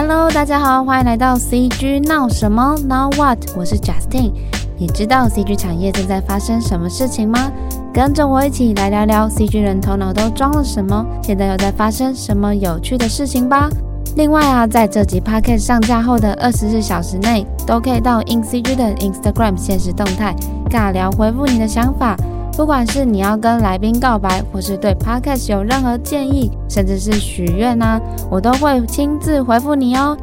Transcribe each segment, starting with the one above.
Hello，大家好，欢迎来到 CG 闹什么？Now what？我是 Justin。你知道 CG 产业正在发生什么事情吗？跟着我一起来聊聊 CG 人头脑都装了什么，现在又在发生什么有趣的事情吧。另外啊，在这集 Podcast 上架后的二十四小时内，都可以到 InCG 的 Instagram 限时动态尬聊回复你的想法。不管是你要跟来宾告白，或是对 Podcast 有任何建议，甚至是许愿呐，我都会亲自回复你哦。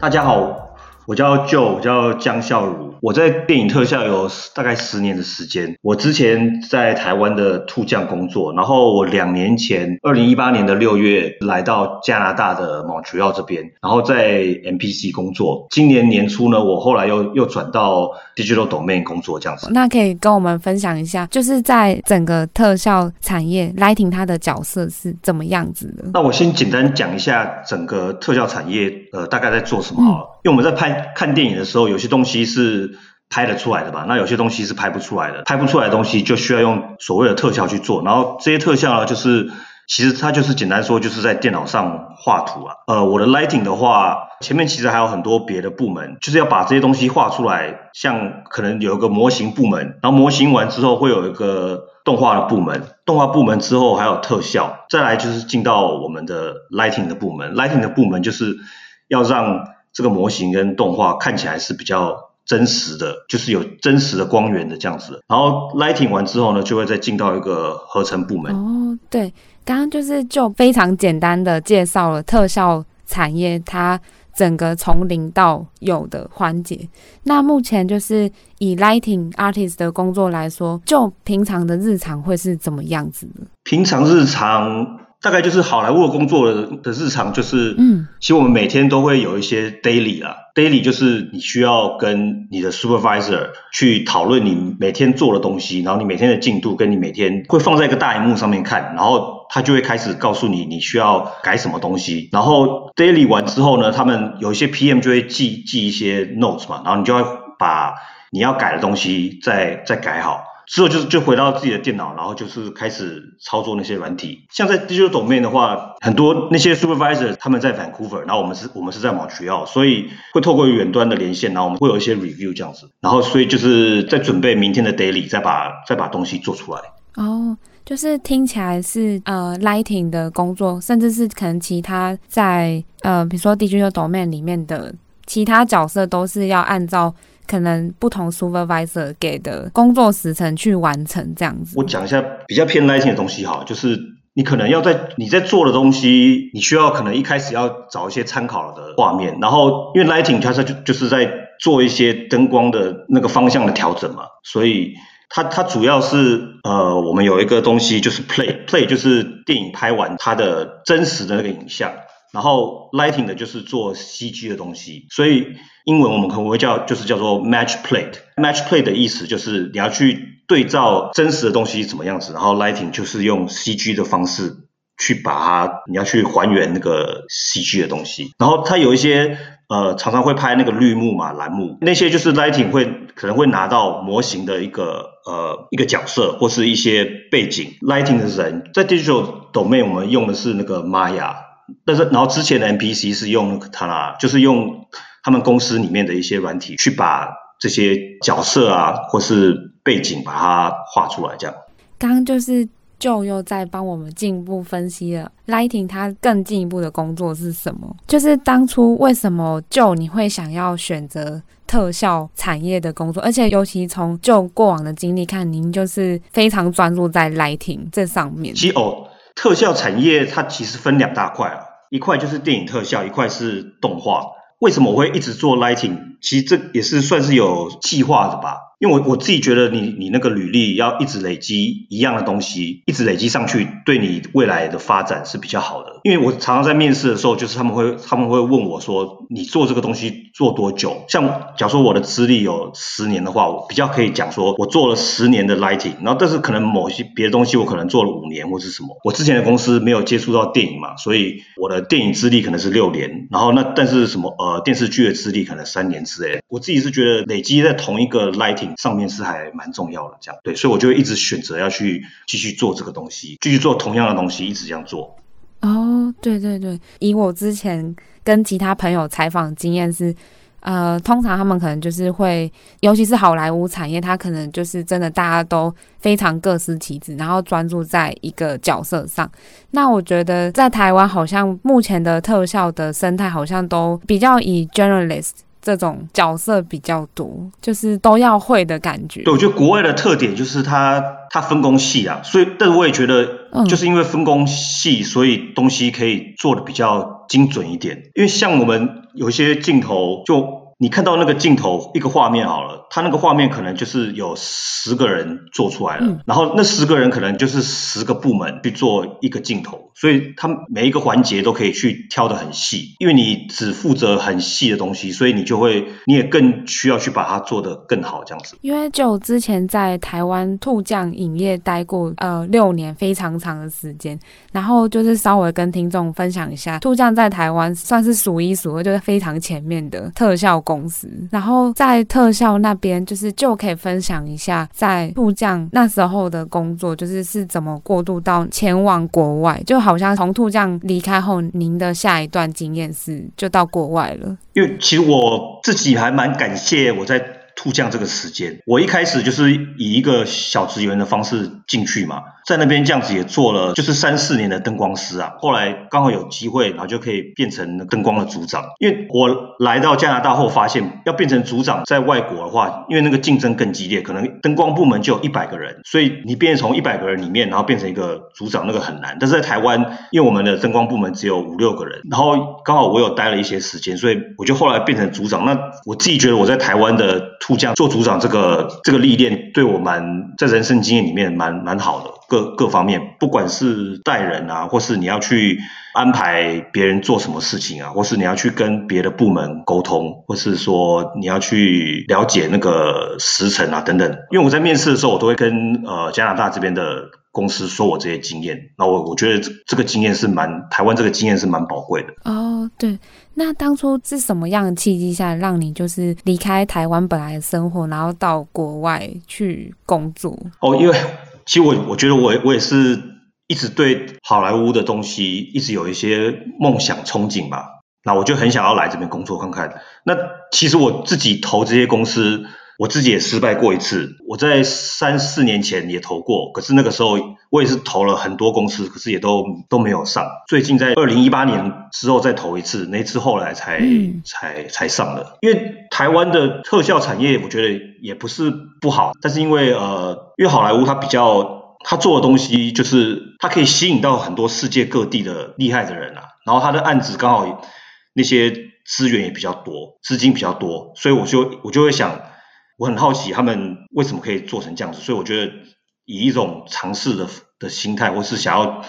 大家好。我叫 Joe，我叫江孝儒。我在电影特效有大概十年的时间。我之前在台湾的兔匠工作，然后我两年前，二零一八年的六月来到加拿大的 Montreal 这边，然后在 MPC 工作。今年年初呢，我后来又又转到 Digital Domain 工作这样子。那可以跟我们分享一下，就是在整个特效产业，Lighting 它的角色是怎么样子的？那我先简单讲一下整个特效产业，呃，大概在做什么好了。嗯因为我们在拍看电影的时候，有些东西是拍得出来的吧？那有些东西是拍不出来的。拍不出来的东西就需要用所谓的特效去做。然后这些特效呢，就是其实它就是简单说，就是在电脑上画图啊。呃，我的 lighting 的话，前面其实还有很多别的部门，就是要把这些东西画出来。像可能有一个模型部门，然后模型完之后会有一个动画的部门，动画部门之后还有特效，再来就是进到我们的 lighting 的部门。lighting 的部门就是要让这个模型跟动画看起来是比较真实的，就是有真实的光源的这样子。然后 lighting 完之后呢，就会再进到一个合成部门。哦，对，刚刚就是就非常简单的介绍了特效产业它整个从零到有的环节。那目前就是以 lighting artist 的工作来说，就平常的日常会是怎么样子的？平常日常。大概就是好莱坞的工作的的日常，就是，嗯，其实我们每天都会有一些 daily 啊，daily 就是你需要跟你的 supervisor 去讨论你每天做的东西，然后你每天的进度，跟你每天会放在一个大荧幕上面看，然后他就会开始告诉你你需要改什么东西，然后 daily 完之后呢，他们有一些 PM 就会记记一些 notes 嘛，然后你就要把你要改的东西再再改好。之后就是就回到自己的电脑，然后就是开始操作那些软体。像在 Digital Domain 的话，很多那些 supervisor 他们在 Vancouver，然后我们是我们是在马奎奥所以会透过远端的连线，然后我们会有一些 review 这样子。然后所以就是在准备明天的 daily，再把再把东西做出来。哦，就是听起来是呃 lighting 的工作，甚至是可能其他在呃比如说 Digital Domain 里面的其他角色都是要按照。可能不同 supervisor 给的工作时程去完成这样子。我讲一下比较偏 lighting 的东西哈，就是你可能要在你在做的东西，你需要可能一开始要找一些参考的画面，然后因为 lighting 它是就就是在做一些灯光的那个方向的调整嘛，所以它它主要是呃我们有一个东西就是 play play 就是电影拍完它的真实的那个影像。然后 lighting 的就是做 CG 的东西，所以英文我们可能会叫就是叫做 match plate。match plate 的意思就是你要去对照真实的东西怎么样子，然后 lighting 就是用 CG 的方式去把它，你要去还原那个 CG 的东西。然后它有一些呃常常会拍那个绿幕嘛、蓝幕，那些就是 lighting 会可能会拿到模型的一个呃一个角色或是一些背景。lighting 的人在 digital domain 我们用的是那个 Maya。但是，然后之前的 MPC 是用 Katana，就是用他们公司里面的一些软体去把这些角色啊，或是背景把它画出来，这样。刚刚就是 Joe 又在帮我们进一步分析了 Lighting，它更进一步的工作是什么？就是当初为什么 Joe 你会想要选择特效产业的工作，而且尤其从 Joe 过往的经历看，您就是非常专注在 Lighting 这上面。特效产业它其实分两大块啊，一块就是电影特效，一块是动画。为什么我会一直做 lighting？其实这也是算是有计划的吧。因为我我自己觉得你，你那个履历要一直累积一样的东西，一直累积上去，对你未来的发展是比较好的。因为我常常在面试的时候，就是他们会他们会问我说，你做这个东西做多久？像假如说我的资历有十年的话，我比较可以讲说我做了十年的 lighting。然后但是可能某些别的东西我可能做了五年或是什么。我之前的公司没有接触到电影嘛，所以我的电影资历可能是六年。然后那但是什么呃电视剧的资历可能三年之类。我自己是觉得累积在同一个 lighting。上面是还蛮重要的，这样对，所以我就一直选择要去继续做这个东西，继续做同样的东西，一直这样做。哦，对对对，以我之前跟其他朋友采访经验是。呃，通常他们可能就是会，尤其是好莱坞产业，它可能就是真的大家都非常各司其职，然后专注在一个角色上。那我觉得在台湾，好像目前的特效的生态好像都比较以 generalist 这种角色比较多，就是都要会的感觉。对，我觉得国外的特点就是它它分工细啊，所以但是我也觉得，就是因为分工细，所以东西可以做的比较精准一点。因为像我们有一些镜头就。你看到那个镜头一个画面好了，他那个画面可能就是有十个人做出来了，嗯，然后那十个人可能就是十个部门去做一个镜头，所以他每一个环节都可以去挑的很细，因为你只负责很细的东西，所以你就会你也更需要去把它做得更好这样子。因为就之前在台湾兔酱影业待过呃六年非常长的时间，然后就是稍微跟听众分享一下，兔酱在台湾算是数一数二就是非常前面的特效公司，然后在特效那边，就是就可以分享一下在兔酱那时候的工作，就是是怎么过渡到前往国外，就好像从兔酱离开后，您的下一段经验是就到国外了。因为其实我自己还蛮感谢我在。兔将这个时间，我一开始就是以一个小职员的方式进去嘛，在那边这样子也做了，就是三四年的灯光师啊。后来刚好有机会，然后就可以变成灯光的组长。因为我来到加拿大后，发现要变成组长，在外国的话，因为那个竞争更激烈，可能灯光部门就有一百个人，所以你变成从一百个人里面，然后变成一个组长，那个很难。但是在台湾，因为我们的灯光部门只有五六个人，然后刚好我有待了一些时间，所以我就后来变成组长。那我自己觉得我在台湾的。副将做组长这个这个历练对我蛮在人生经验里面蛮蛮好的，各各方面，不管是带人啊，或是你要去安排别人做什么事情啊，或是你要去跟别的部门沟通，或是说你要去了解那个时程啊等等。因为我在面试的时候，我都会跟呃加拿大这边的公司说我这些经验，那我我觉得这个经验是蛮台湾这个经验是蛮宝贵的。哦，对。那当初是什么样的契机下让你就是离开台湾本来的生活，然后到国外去工作？哦，因为其实我我觉得我我也是一直对好莱坞的东西一直有一些梦想憧憬吧。那我就很想要来这边工作看看。那其实我自己投这些公司。我自己也失败过一次，我在三四年前也投过，可是那个时候我也是投了很多公司，可是也都都没有上。最近在二零一八年之后再投一次，那次后来才、嗯、才才上的。因为台湾的特效产业，我觉得也不是不好，但是因为呃，因为好莱坞它比较，它做的东西就是它可以吸引到很多世界各地的厉害的人啊，然后它的案子刚好那些资源也比较多，资金比较多，所以我就我就会想。我很好奇他们为什么可以做成这样子，所以我觉得以一种尝试的的心态，或是想要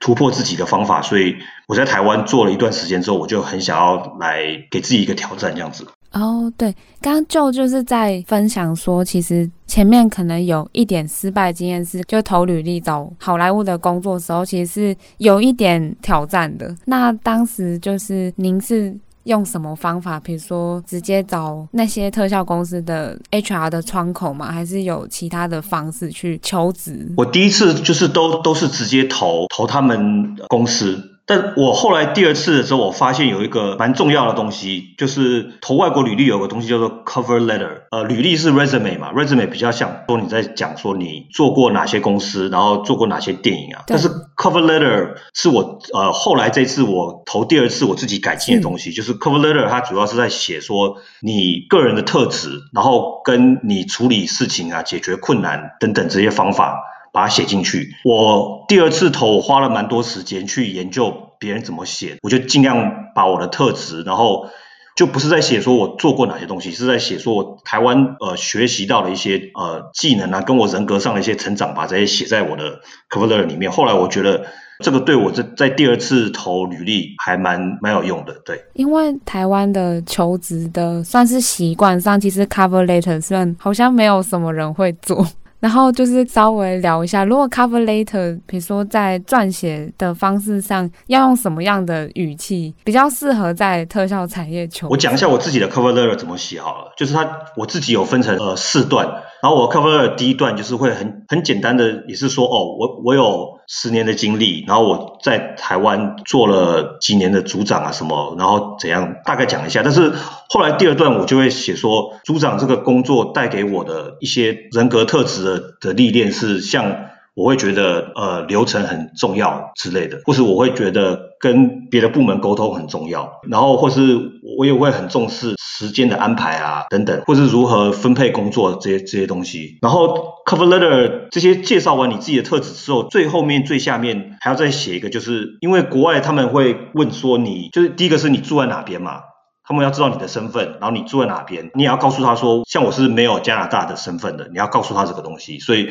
突破自己的方法，所以我在台湾做了一段时间之后，我就很想要来给自己一个挑战，这样子。哦，对，刚刚就就是在分享说，其实前面可能有一点失败经验，是就投履历找好莱坞的工作时候，其实是有一点挑战的。那当时就是您是。用什么方法？比如说直接找那些特效公司的 HR 的窗口吗？还是有其他的方式去求职？我第一次就是都都是直接投投他们公司。但我后来第二次的时候，我发现有一个蛮重要的东西，就是投外国履历有个东西叫做 cover letter。呃，履历是 resume 嘛，resume 比较像说你在讲说你做过哪些公司，然后做过哪些电影啊。但是 cover letter 是我呃后来这次我投第二次我自己改进的东西，就是 cover letter 它主要是在写说你个人的特质，然后跟你处理事情啊、解决困难等等这些方法。把它写进去。我第二次投，我花了蛮多时间去研究别人怎么写。我就尽量把我的特质，然后就不是在写说我做过哪些东西，是在写说我台湾呃学习到的一些呃技能啊，跟我人格上的一些成长，把这些写在我的 cover letter 里面。后来我觉得这个对我在在第二次投履历还蛮蛮有用的。对，因为台湾的求职的算是习惯上，其实 cover letter 算好像没有什么人会做。然后就是稍微聊一下，如果 cover letter，比如说在撰写的方式上，要用什么样的语气比较适合在特效产业求？我讲一下我自己的 cover letter 怎么写好了，就是它我自己有分成呃四段，然后我 cover letter 第一段就是会很很简单的，也是说哦，我我有十年的经历，然后我在台湾做了几年的组长啊什么，然后怎样大概讲一下。但是后来第二段我就会写说，组长这个工作带给我的一些人格特质的的历练是像。我会觉得，呃，流程很重要之类的，或是我会觉得跟别的部门沟通很重要，然后或是我也会很重视时间的安排啊，等等，或是如何分配工作这些这些东西。然后 cover letter 这些介绍完你自己的特质之后，最后面最下面还要再写一个，就是因为国外他们会问说你，就是第一个是你住在哪边嘛，他们要知道你的身份，然后你住在哪边，你也要告诉他说，像我是没有加拿大的身份的，你要告诉他这个东西，所以。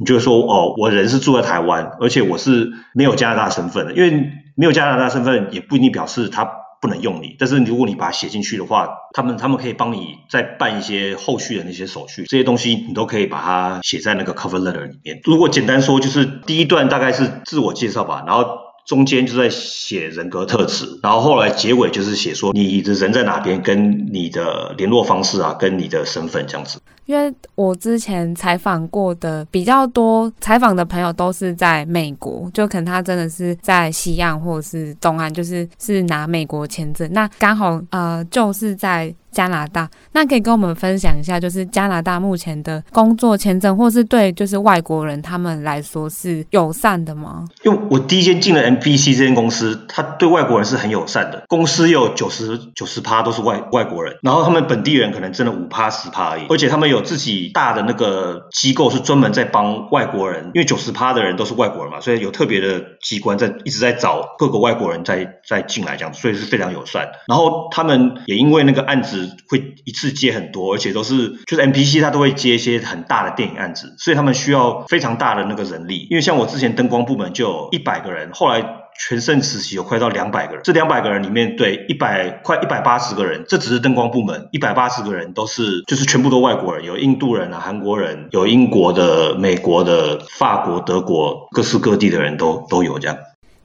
你就说哦，我人是住在台湾，而且我是没有加拿大身份的，因为没有加拿大身份也不一定表示他不能用你。但是如果你把它写进去的话，他们他们可以帮你再办一些后续的那些手续，这些东西你都可以把它写在那个 cover letter 里面。如果简单说，就是第一段大概是自我介绍吧，然后中间就在写人格特质，然后后来结尾就是写说你的人在哪边，跟你的联络方式啊，跟你的身份这样子。因为我之前采访过的比较多，采访的朋友都是在美国，就可能他真的是在西岸或者是东岸，就是是拿美国签证。那刚好呃就是在加拿大，那可以跟我们分享一下，就是加拿大目前的工作签证，或是对就是外国人他们来说是友善的吗？因为我第一间进了 MPC 这间公司，他对外国人是很友善的，公司有九十九十趴都是外外国人，然后他们本地人可能真的五趴十趴而已，而且他们有。自己大的那个机构是专门在帮外国人，因为九十趴的人都是外国人嘛，所以有特别的机关在一直在找各个外国人在在进来这样子，所以是非常友善。然后他们也因为那个案子会一次接很多，而且都是就是 MPC 他都会接一些很大的电影案子，所以他们需要非常大的那个人力。因为像我之前灯光部门就有一百个人，后来。全盛时期有快到两百个人，这两百个人里面，对一百快一百八十个人，这只是灯光部门，一百八十个人都是就是全部都外国人，有印度人啊、韩国人，有英国的、美国的、法国、德国，各式各地的人都都有这样。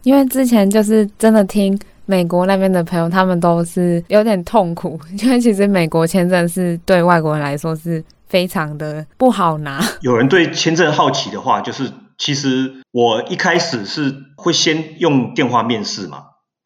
因为之前就是真的听美国那边的朋友，他们都是有点痛苦，因为其实美国签证是对外国人来说是非常的不好拿。有人对签证好奇的话，就是。其实我一开始是会先用电话面试嘛，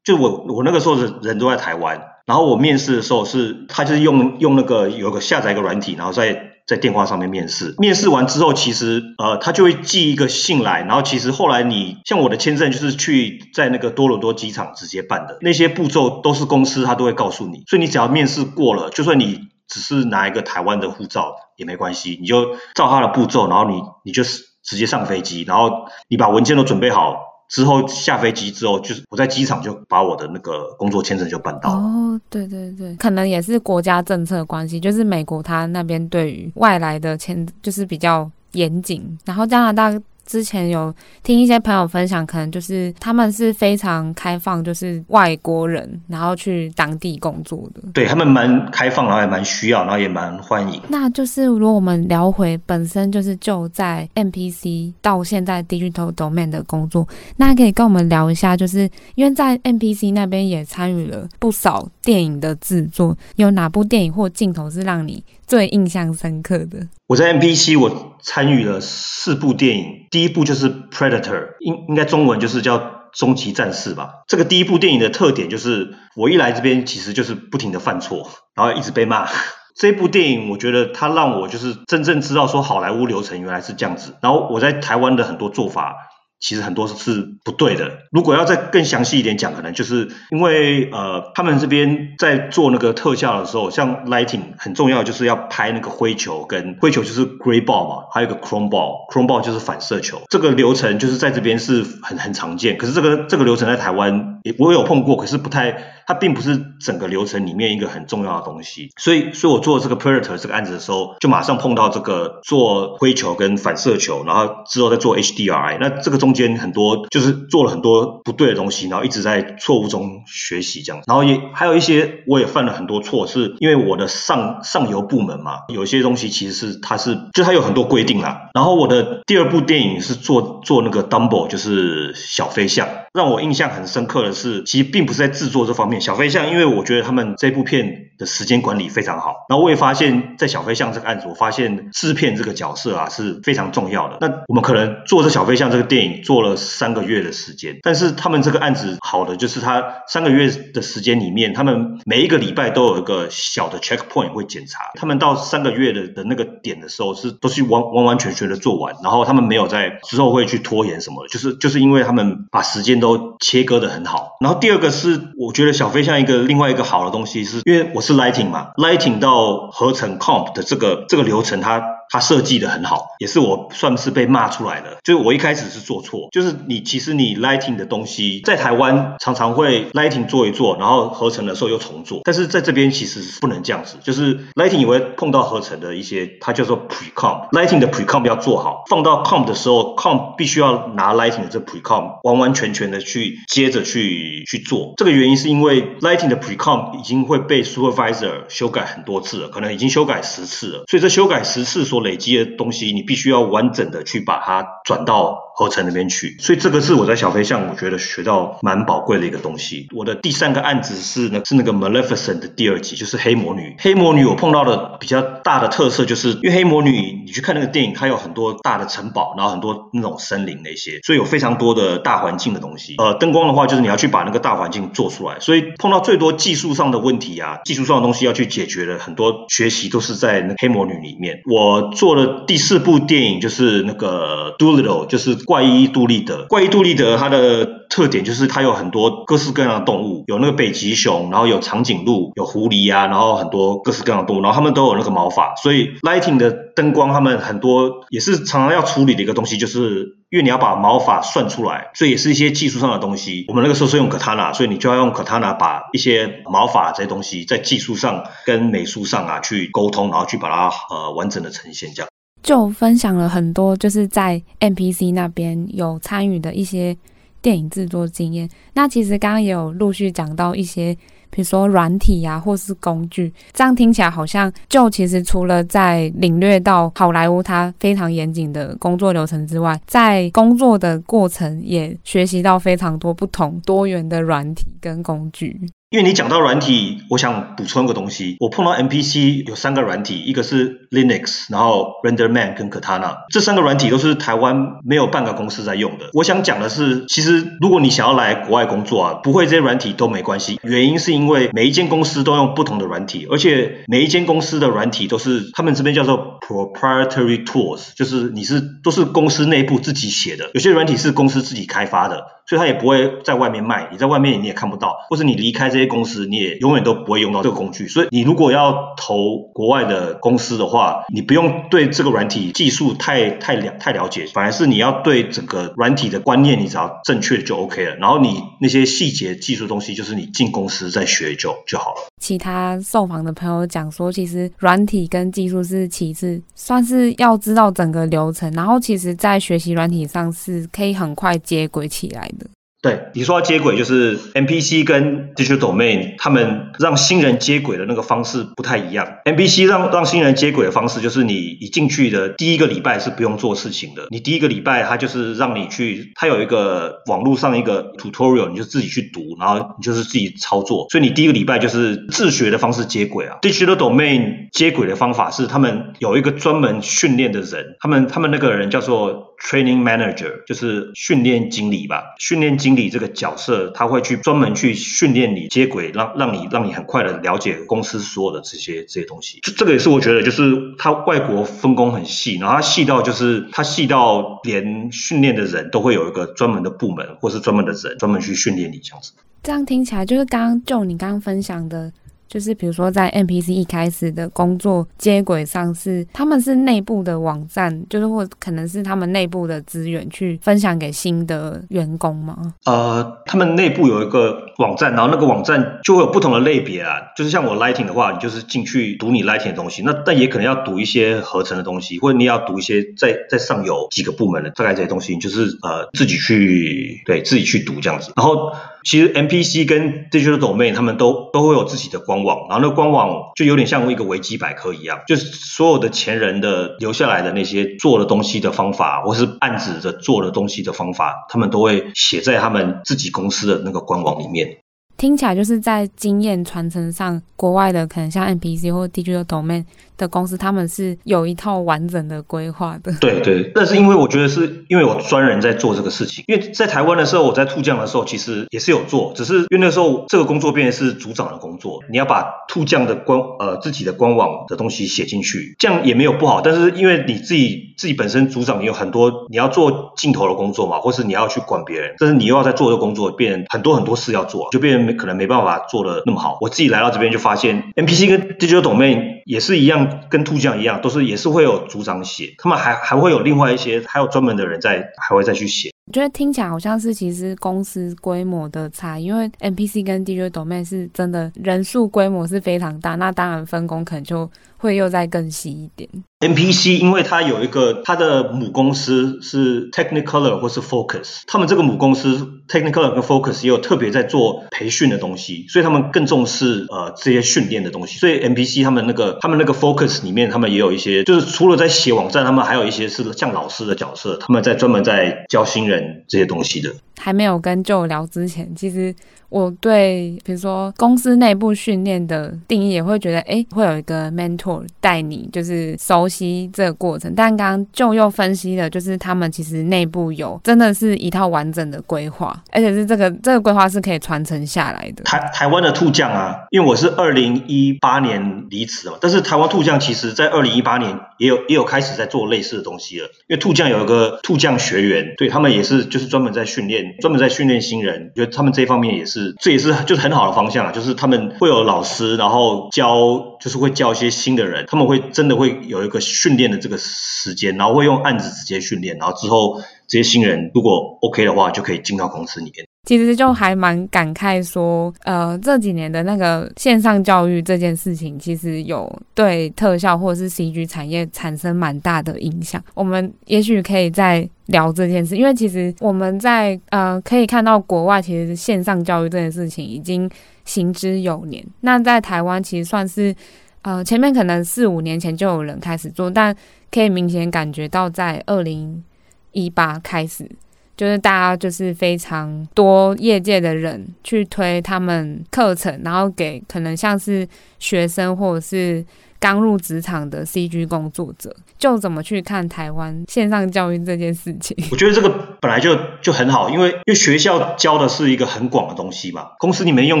就我我那个时候的人都在台湾，然后我面试的时候是，他就是用用那个有个下载一个软体，然后在在电话上面面试，面试完之后，其实呃他就会寄一个信来，然后其实后来你像我的签证就是去在那个多伦多机场直接办的，那些步骤都是公司他都会告诉你，所以你只要面试过了，就算你只是拿一个台湾的护照也没关系，你就照他的步骤，然后你你就是。直接上飞机，然后你把文件都准备好之后，下飞机之后，就是我在机场就把我的那个工作签证就办到了。哦，对对对，可能也是国家政策关系，就是美国他那边对于外来的签就是比较严谨，然后加拿大。之前有听一些朋友分享，可能就是他们是非常开放，就是外国人然后去当地工作的。对，他们蛮开放，然后也蛮需要，然后也蛮欢迎。那就是如果我们聊回本身就是就在 MPC 到现在 Digital Domain 的工作，那可以跟我们聊一下，就是因为在 MPC 那边也参与了不少电影的制作，有哪部电影或镜头是让你最印象深刻的？我在 NPC 我参与了四部电影，第一部就是 Predator，应应该中文就是叫终极战士吧。这个第一部电影的特点就是，我一来这边其实就是不停的犯错，然后一直被骂。这部电影我觉得它让我就是真正知道说好莱坞流程原来是这样子，然后我在台湾的很多做法。其实很多是不对的。如果要再更详细一点讲，可能就是因为呃，他们这边在做那个特效的时候，像 lighting 很重要，就是要拍那个灰球跟灰球就是 grey ball 嘛，还有一个 chrome ball，chrome ball 就是反射球。这个流程就是在这边是很很常见，可是这个这个流程在台湾也我有碰过，可是不太。它并不是整个流程里面一个很重要的东西，所以，所以我做这个 Predator 这个案子的时候，就马上碰到这个做灰球跟反射球，然后之后再做 HDRI，那这个中间很多就是做了很多不对的东西，然后一直在错误中学习这样，然后也还有一些我也犯了很多错，是因为我的上上游部门嘛，有些东西其实是它是就它有很多规定啦，然后我的第二部电影是做做那个 Dumbo，就是小飞象，让我印象很深刻的是，其实并不是在制作这方面。小飞象，因为我觉得他们这部片的时间管理非常好。然后我也发现，在小飞象这个案子，我发现制片这个角色啊是非常重要的。那我们可能做这小飞象这个电影做了三个月的时间，但是他们这个案子好的就是他三个月的时间里面，他们每一个礼拜都有一个小的 checkpoint 会检查。他们到三个月的的那个点的时候，是都是完完完全全的做完，然后他们没有在之后会去拖延什么，就是就是因为他们把时间都切割的很好。然后第二个是我觉得小小飞象一个另外一个好的东西是，因为我是 lighting 嘛，lighting 到合成 comp 的这个这个流程它。它设计的很好，也是我算是被骂出来的。就是我一开始是做错，就是你其实你 lighting 的东西在台湾常常会 lighting 做一做，然后合成的时候又重做。但是在这边其实是不能这样子，就是 lighting 也会碰到合成的一些，它叫做 pre comp，lighting 的 pre comp 要做好，放到 comp 的时候，comp 必须要拿 lighting 的这 pre comp 完完全全的去接着去去做。这个原因是因为 lighting 的 pre comp 已经会被 supervisor 修改很多次了，可能已经修改十次了，所以这修改十次做累积的东西，你必须要完整的去把它转到合成那边去。所以这个是我在小飞象，我觉得学到蛮宝贵的一个东西。我的第三个案子是呢，是那个 Maleficent 的第二集，就是黑魔女。黑魔女我碰到的比较大的特色，就是因为黑魔女，你去看那个电影，它有很多大的城堡，然后很多那种森林那些，所以有非常多的大环境的东西。呃，灯光的话，就是你要去把那个大环境做出来。所以碰到最多技术上的问题啊，技术上的东西要去解决的很多学习都是在那黑魔女里面。我做了。第四部电影就是那个 Doolittle，就是怪医杜立德。怪医杜立德它的特点就是它有很多各式各样的动物，有那个北极熊，然后有长颈鹿，有狐狸啊，然后很多各式各样的动物，然后他们都有那个毛发，所以 lighting 的灯光他们很多也是常常要处理的一个东西，就是因为你要把毛发算出来，所以也是一些技术上的东西。我们那个时候是用 Katana，所以你就要用 Katana 把一些毛发这些东西在技术上跟美术上啊去沟通，然后去把它呃完整的呈现这样。就分享了很多，就是在 MPC 那边有参与的一些电影制作经验。那其实刚刚也有陆续讲到一些，比如说软体啊，或是工具。这样听起来好像，就其实除了在领略到好莱坞它非常严谨的工作流程之外，在工作的过程也学习到非常多不同多元的软体跟工具。因为你讲到软体，我想补充一个东西。我碰到 MPC 有三个软体，一个是 Linux，然后 RenderMan 跟 Katana，这三个软体都是台湾没有半个公司在用的。我想讲的是，其实如果你想要来国外工作啊，不会这些软体都没关系。原因是因为每一间公司都用不同的软体，而且每一间公司的软体都是他们这边叫做 proprietary tools，就是你是都是公司内部自己写的。有些软体是公司自己开发的。所以他也不会在外面卖，你在外面你也看不到，或是你离开这些公司，你也永远都不会用到这个工具。所以你如果要投国外的公司的话，你不用对这个软体技术太太了太了解，反而是你要对整个软体的观念，你只要正确就 OK 了。然后你那些细节技术东西，就是你进公司再学就就好了。其他受访的朋友讲说，其实软体跟技术是其次，算是要知道整个流程，然后其实在学习软体上是可以很快接轨起来的。对，你说要接轨，就是 MPC 跟 Digital Domain 他们让新人接轨的那个方式不太一样。MPC 让让新人接轨的方式，就是你一进去的第一个礼拜是不用做事情的。你第一个礼拜，他就是让你去，他有一个网络上一个 tutorial，你就自己去读，然后你就是自己操作。所以你第一个礼拜就是自学的方式接轨啊。Digital Domain 接轨的方法是，他们有一个专门训练的人，他们他们那个人叫做 Training Manager，就是训练经理吧，训练经。理这个角色，他会去专门去训练你接轨，让让你让你很快的了解公司所有的这些这些东西。这这个也是我觉得，就是他外国分工很细，然后他细到就是他细到连训练的人都会有一个专门的部门，或是专门的人专门去训练你这样子。这样听起来就是刚刚就你刚刚分享的。就是比如说，在 NPC 一开始的工作接轨上是，他们是内部的网站，就是或可能是他们内部的资源去分享给新的员工吗？呃，他们内部有一个网站，然后那个网站就会有不同的类别啊。就是像我 Lighting 的话，你就是进去读你 Lighting 的东西，那但也可能要读一些合成的东西，或者你要读一些在在上游几个部门的大概这些东西，你就是呃自己去对自己去读这样子，然后。其实 MPC 跟 Digital Domain 他们都都会有自己的官网，然后那个官网就有点像一个维基百科一样，就是所有的前人的留下来的那些做的东西的方法，或是案子的做的东西的方法，他们都会写在他们自己公司的那个官网里面。听起来就是在经验传承上，国外的可能像 MPC 或 Digital Domain 的公司，他们是有一套完整的规划的。对对，但是因为我觉得是因为我专人在做这个事情，因为在台湾的时候，我在兔酱的时候其实也是有做，只是因为那时候这个工作变成是组长的工作，你要把兔酱的官呃自己的官网的东西写进去，这样也没有不好，但是因为你自己自己本身组长你有很多你要做镜头的工作嘛，或是你要去管别人，但是你又要在做这个工作，变很多很多事要做，就变。可能没办法做的那么好。我自己来到这边就发现，MPC 跟 Digital Domain 也是一样，跟兔酱一样，都是也是会有组长写，他们还还会有另外一些，还有专门的人在，还会再去写。我觉得听起来好像是其实公司规模的差，因为 MPC 跟 DJ domain 是真的人数规模是非常大，那当然分工可能就会又再更细一点。MPC 因为它有一个它的母公司是 Technicolor 或是 Focus，他们这个母公司 Technicolor 跟 Focus 也有特别在做培训的东西，所以他们更重视呃这些训练的东西。所以 MPC 他们那个他们那个 Focus 里面，他们也有一些，就是除了在写网站，他们还有一些是像老师的角色，他们在专门在教新人这些东西的。还没有跟 Joe 聊之前，其实我对比如说公司内部训练的定义也会觉得，哎，会有一个 mentor 带你，就是熟悉这个过程。但刚刚 Joe 又分析了，就是他们其实内部有真的是一套完整的规划，而且是这个这个规划是可以传承下来的。台台湾的兔酱啊，因为我是二零一八年离职嘛，但是台湾兔酱其实在二零一八年也有也有开始在做类似的东西了。因为兔酱有一个兔酱学员，对他们也是就是专门在训练。专门在训练新人，觉得他们这方面也是，这也是就是很好的方向啊。就是他们会有老师，然后教，就是会教一些新的人，他们会真的会有一个训练的这个时间，然后会用案子直接训练，然后之后这些新人如果 OK 的话，就可以进到公司里面。其实就还蛮感慨说，呃，这几年的那个线上教育这件事情，其实有对特效或者是 CG 产业产生蛮大的影响。我们也许可以再聊这件事，因为其实我们在呃可以看到国外，其实线上教育这件事情已经行之有年。那在台湾其实算是呃前面可能四五年前就有人开始做，但可以明显感觉到在二零一八开始。就是大家就是非常多业界的人去推他们课程，然后给可能像是学生或者是刚入职场的 CG 工作者，就怎么去看台湾线上教育这件事情？我觉得这个本来就就很好，因为因为学校教的是一个很广的东西嘛，公司里面用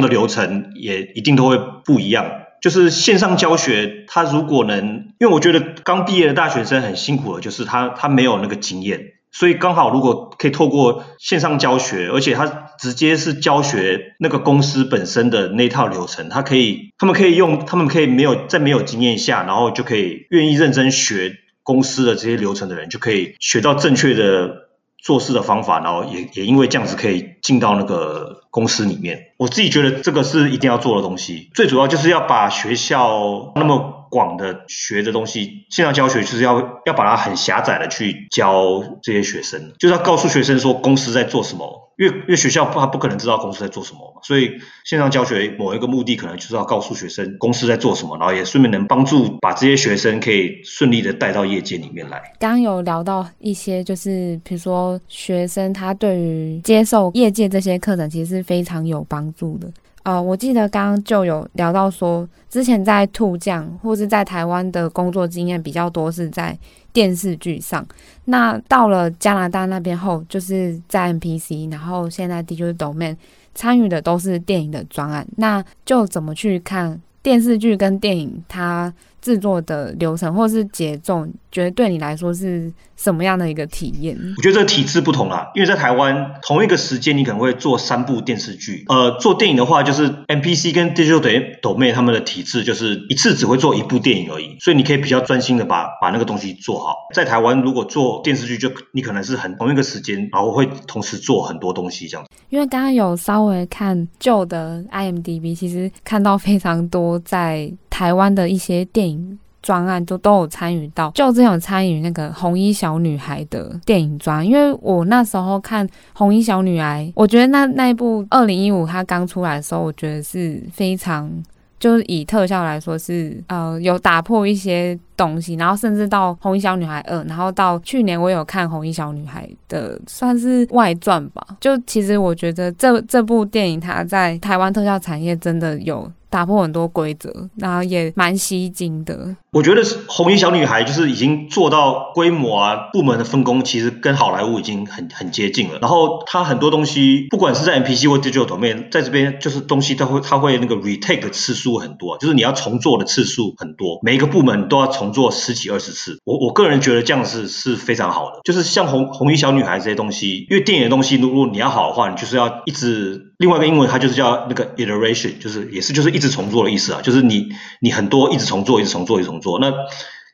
的流程也一定都会不一样。就是线上教学，他如果能，因为我觉得刚毕业的大学生很辛苦的，就是他他没有那个经验。所以刚好，如果可以透过线上教学，而且他直接是教学那个公司本身的那套流程，他可以，他们可以用，他们可以没有在没有经验下，然后就可以愿意认真学公司的这些流程的人，就可以学到正确的做事的方法，然后也也因为这样子可以进到那个公司里面。我自己觉得这个是一定要做的东西，最主要就是要把学校那么。广的学的东西，线上教学就是要要把它很狭窄的去教这些学生，就是要告诉学生说公司在做什么，因为因为学校他不可能知道公司在做什么嘛，所以线上教学某一个目的可能就是要告诉学生公司在做什么，然后也顺便能帮助把这些学生可以顺利的带到业界里面来。刚刚有聊到一些，就是比如说学生他对于接受业界这些课程其实是非常有帮助的。哦，我记得刚刚就有聊到说，之前在兔酱或是在台湾的工作经验比较多是在电视剧上，那到了加拿大那边后，就是在 NPC，然后现在 D 就是 Domain 参与的都是电影的专案，那就怎么去看电视剧跟电影它制作的流程或是节奏，觉得对你来说是什么样的一个体验？我觉得这个体制不同啦，因为在台湾同一个时间你可能会做三部电视剧，呃，做电影的话就是 MPC 跟 Digital Domain 他们的体制就是一次只会做一部电影而已，所以你可以比较专心的把把那个东西做好。在台湾如果做电视剧，就你可能是很同一个时间，然后会同时做很多东西这样。因为刚刚有稍微看旧的 IMDB，其实看到非常多在台湾的一些电影专案都都有参与到，就之前有参与那个红衣小女孩的电影专，因为我那时候看红衣小女孩，我觉得那那一部二零一五它刚出来的时候，我觉得是非常就是以特效来说是呃有打破一些东西，然后甚至到《红衣小女孩二》，然后到去年我有看《红衣小女孩》的算是外传吧。就其实我觉得这这部电影它在台湾特效产业真的有。打破很多规则，然后也蛮吸睛的。我觉得红衣小女孩就是已经做到规模啊，部门的分工其实跟好莱坞已经很很接近了。然后它很多东西，不管是在 NPC 或 Digital Domain，在这边就是东西它会它会那个 retake 次数很多，就是你要重做的次数很多，每一个部门都要重重做十几二十次。我我个人觉得这样是是非常好的。就是像红红衣小女孩这些东西，因为电影的东西，如果你要好的话，你就是要一直。另外一个英文它就是叫那个 iteration，就是也是就是一直重做的意思啊，就是你你很多一直重做，一直重做，一直重做。那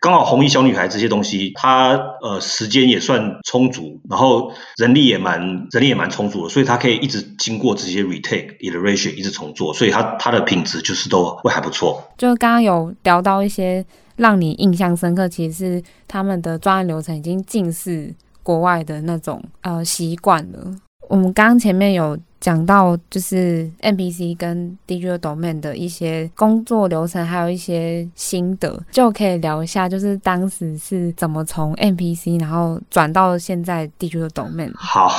刚好红衣小女孩这些东西，它呃时间也算充足，然后人力也蛮人力也蛮充足的，所以它可以一直经过这些 retake iteration 一直重做，所以它它的品质就是都会还不错。就刚刚有聊到一些让你印象深刻，其实是他们的专案流程已经近似国外的那种呃习惯了。我们刚刚前面有。讲到就是 NPC 跟 Digital Domain 的一些工作流程，还有一些心得，就可以聊一下，就是当时是怎么从 NPC 然后转到现在 Digital Domain。好，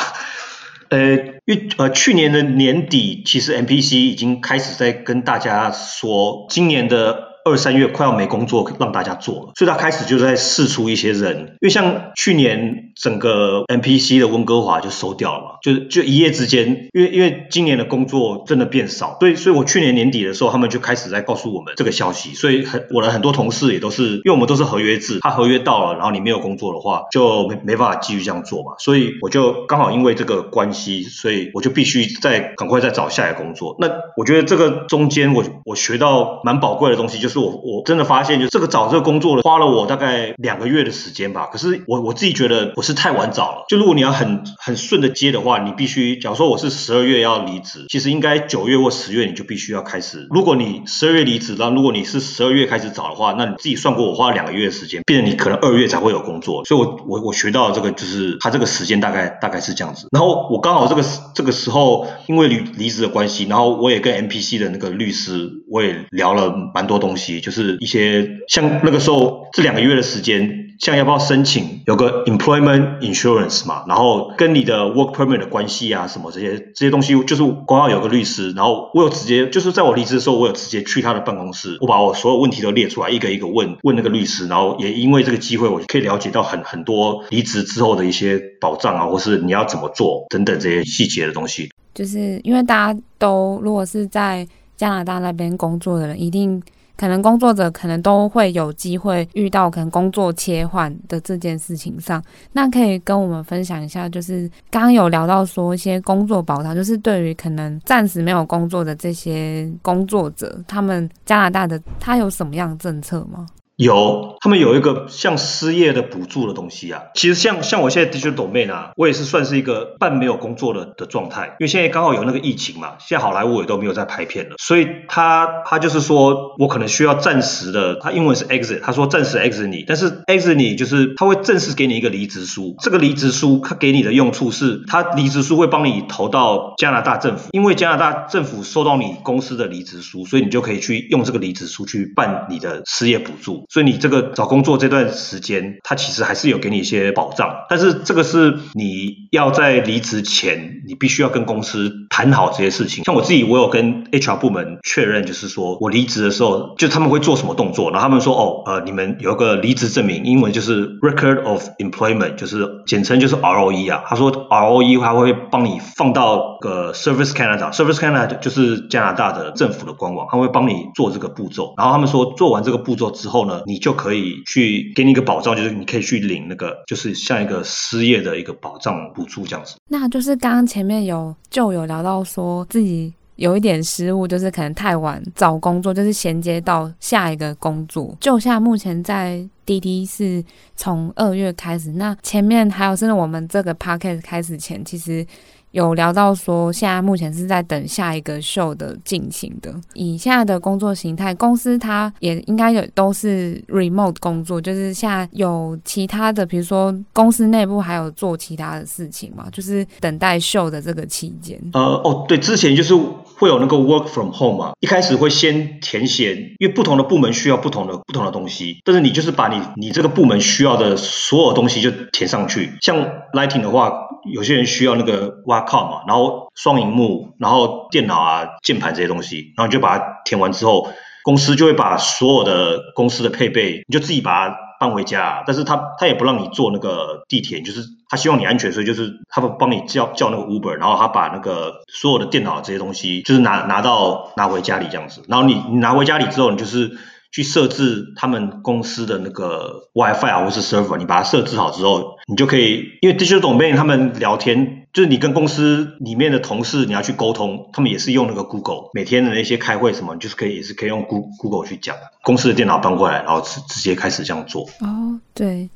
呃，因呃去年的年底，其实 NPC 已经开始在跟大家说，今年的。二三月快要没工作让大家做了，所以他开始就在试出一些人，因为像去年整个 NPC 的温哥华就收掉了嘛，就就一夜之间，因为因为今年的工作真的变少，所以所以我去年年底的时候，他们就开始在告诉我们这个消息，所以很我的很多同事也都是，因为我们都是合约制，他合约到了，然后你没有工作的话，就没没办法继续这样做嘛，所以我就刚好因为这个关系，所以我就必须再赶快再找下一个工作。那我觉得这个中间我我学到蛮宝贵的东西，就。是我我真的发现，就这个找这个工作了，花了我大概两个月的时间吧。可是我我自己觉得我是太晚找了。就如果你要很很顺的接的话，你必须，假如说我是十二月要离职，其实应该九月或十月你就必须要开始。如果你十二月离职，然后如果你是十二月开始找的话，那你自己算过，我花了两个月的时间，变成你可能二月才会有工作。所以我我我学到这个就是他这个时间大概大概是这样子。然后我刚好这个这个时候因为离离职的关系，然后我也跟 NPC 的那个律师我也聊了蛮多东西。就是一些像那个时候这两个月的时间，像要不要申请有个 employment insurance 嘛，然后跟你的 work permit 的关系啊，什么这些这些东西，就是光要有个律师，然后我有直接就是在我离职的时候，我有直接去他的办公室，我把我所有问题都列出来，一个一个问问那个律师，然后也因为这个机会，我可以了解到很很多离职之后的一些保障啊，或是你要怎么做等等这些细节的东西。就是因为大家都如果是在加拿大那边工作的人，一定。可能工作者可能都会有机会遇到可能工作切换的这件事情上，那可以跟我们分享一下，就是刚刚有聊到说一些工作保障，就是对于可能暂时没有工作的这些工作者，他们加拿大的他有什么样的政策吗？有，他们有一个像失业的补助的东西啊。其实像像我现在 Digital Domain 啊，我也是算是一个半没有工作的的状态，因为现在刚好有那个疫情嘛，现在好莱坞也都没有在拍片了，所以他他就是说我可能需要暂时的，他英文是 exit，他说暂时 exit 你，但是 exit 你就是他会正式给你一个离职书，这个离职书他给你的用处是，他离职书会帮你投到加拿大政府，因为加拿大政府收到你公司的离职书，所以你就可以去用这个离职书去办你的失业补助。所以你这个找工作这段时间，他其实还是有给你一些保障，但是这个是你要在离职前，你必须要跟公司谈好这些事情。像我自己，我有跟 HR 部门确认，就是说我离职的时候，就他们会做什么动作，然后他们说，哦，呃，你们有个离职证明，英文就是 Record of Employment，就是简称就是 ROE 啊。他说 ROE 他会帮你放到个 Service Canada，Service Canada 就是加拿大的政府的官网，他会帮你做这个步骤。然后他们说做完这个步骤之后呢，你就可以去给你一个保障，就是你可以去领那个，就是像一个失业的一个保障补助这样子。那就是刚刚前面有就有聊到说自己有一点失误，就是可能太晚找工作，就是衔接到下一个工作。就像目前在滴滴是从二月开始，那前面还有甚至我们这个 podcast 开始前，其实。有聊到说，现在目前是在等下一个秀的进行的。以现在的工作形态，公司它也应该有都是 remote 工作，就是现在有其他的，比如说公司内部还有做其他的事情嘛，就是等待秀的这个期间。呃，哦，对，之前就是会有那个 work from home 嘛，一开始会先填写，因为不同的部门需要不同的不同的东西，但是你就是把你你这个部门需要的所有东西就填上去。像 Lighting 的话，有些人需要那个 Wacom 嘛，然后双萤幕，然后电脑啊、键盘这些东西，然后你就把它填完之后，公司就会把所有的公司的配备，你就自己把它。搬回家，但是他他也不让你坐那个地铁，就是他希望你安全，所以就是他会帮你叫叫那个 Uber，然后他把那个所有的电脑这些东西，就是拿拿到拿回家里这样子，然后你你拿回家里之后，你就是。去设置他们公司的那个 WiFi 啊，或是 server，你把它设置好之后，你就可以，因为 Digital Domain 他们聊天，就是你跟公司里面的同事你要去沟通，他们也是用那个 Google，每天的那些开会什么，就是可以也是可以用 Google 去讲。公司的电脑搬过来，然后直直接开始这样做。哦，对，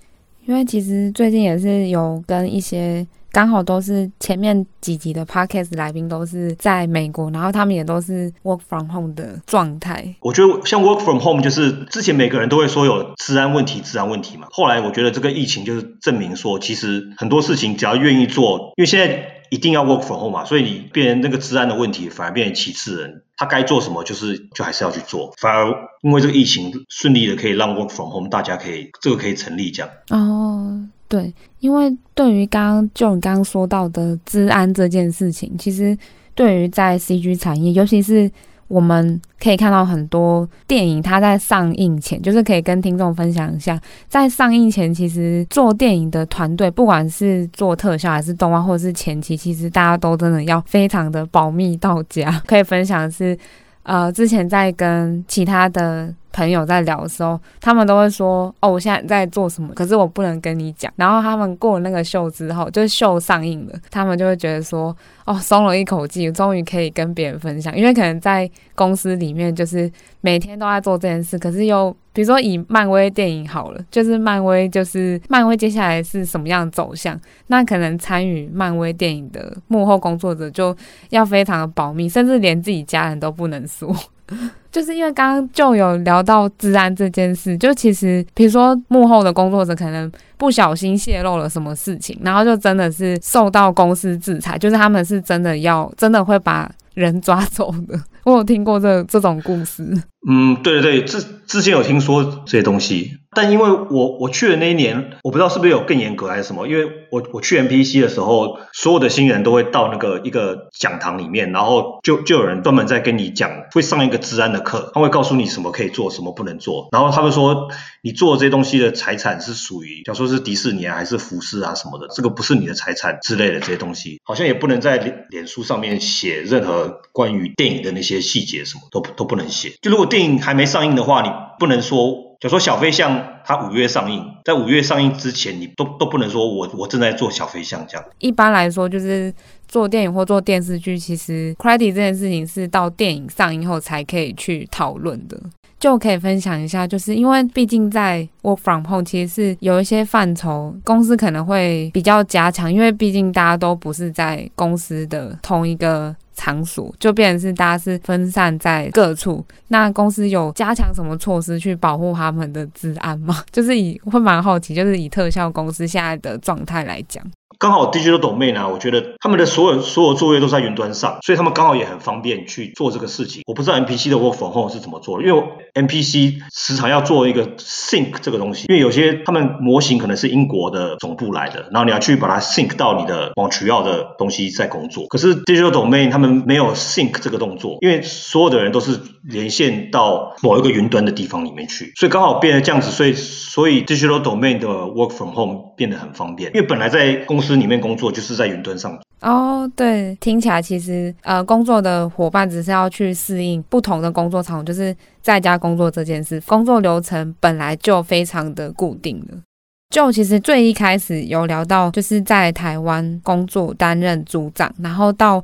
因为其实最近也是有跟一些。刚好都是前面几集的 podcast 来宾都是在美国，然后他们也都是 work from home 的状态。我觉得像 work from home 就是之前每个人都会说有治安问题，治安问题嘛。后来我觉得这个疫情就是证明说，其实很多事情只要愿意做，因为现在一定要 work from home 嘛，所以你变成那个治安的问题反而变成其次人。他该做什么就是就还是要去做，反而因为这个疫情顺利的可以让 work from home 大家可以这个可以成立这样。哦。对，因为对于刚刚就你刚刚说到的治安这件事情，其实对于在 CG 产业，尤其是我们可以看到很多电影，它在上映前，就是可以跟听众分享一下，在上映前，其实做电影的团队，不管是做特效还是动画，或者是前期，其实大家都真的要非常的保密到家。可以分享的是，呃，之前在跟其他的。朋友在聊的时候，他们都会说：“哦，我现在在做什么？”可是我不能跟你讲。然后他们过了那个秀之后，就是秀上映了，他们就会觉得说：“哦，松了一口气，终于可以跟别人分享。”因为可能在公司里面，就是每天都在做这件事。可是又比如说以漫威电影好了，就是漫威，就是漫威接下来是什么样的走向？那可能参与漫威电影的幕后工作者就要非常的保密，甚至连自己家人都不能说。就是因为刚刚就有聊到治安这件事，就其实比如说幕后的工作者可能不小心泄露了什么事情，然后就真的是受到公司制裁，就是他们是真的要真的会把人抓走的。我有听过这这种故事。嗯，对对对，之之前有听说这些东西。但因为我我去的那一年，我不知道是不是有更严格还是什么，因为我我去 MPC 的时候，所有的新人都会到那个一个讲堂里面，然后就就有人专门在跟你讲，会上一个治安的课，他会告诉你什么可以做，什么不能做，然后他们说你做这些东西的财产是属于，假如说是迪士尼啊还是服饰啊什么的，这个不是你的财产之类的这些东西，好像也不能在脸脸书上面写任何关于电影的那些细节，什么都都不能写。就如果电影还没上映的话，你不能说。就说小飞象，它五月上映，在五月上映之前，你都都不能说我我正在做小飞象这样。一般来说，就是做电影或做电视剧，其实 credit 这件事情是到电影上映后才可以去讨论的。就可以分享一下，就是因为毕竟在 work from home，其实是有一些范畴公司可能会比较加强，因为毕竟大家都不是在公司的同一个。场所就变成是大家是分散在各处，那公司有加强什么措施去保护他们的治安吗？就是以会蛮好奇，就是以特效公司现在的状态来讲。刚好 Digital Domain 啊，我觉得他们的所有所有作业都在云端上，所以他们刚好也很方便去做这个事情。我不知道 MPC 的 Work from Home 是怎么做的，因为 MPC 时常要做一个 Sync 这个东西，因为有些他们模型可能是英国的总部来的，然后你要去把它 Sync 到你的 Montreal 的东西在工作。可是 Digital Domain 他们没有 Sync 这个动作，因为所有的人都是连线到某一个云端的地方里面去，所以刚好变得这样子，所以所以 Digital Domain 的 Work from Home 变得很方便，因为本来在公司。司里面工作就是在云端上哦，对，听起来其实呃，工作的伙伴只是要去适应不同的工作场，就是在家工作这件事，工作流程本来就非常的固定了。就其实最一开始有聊到，就是在台湾工作担任组长，然后到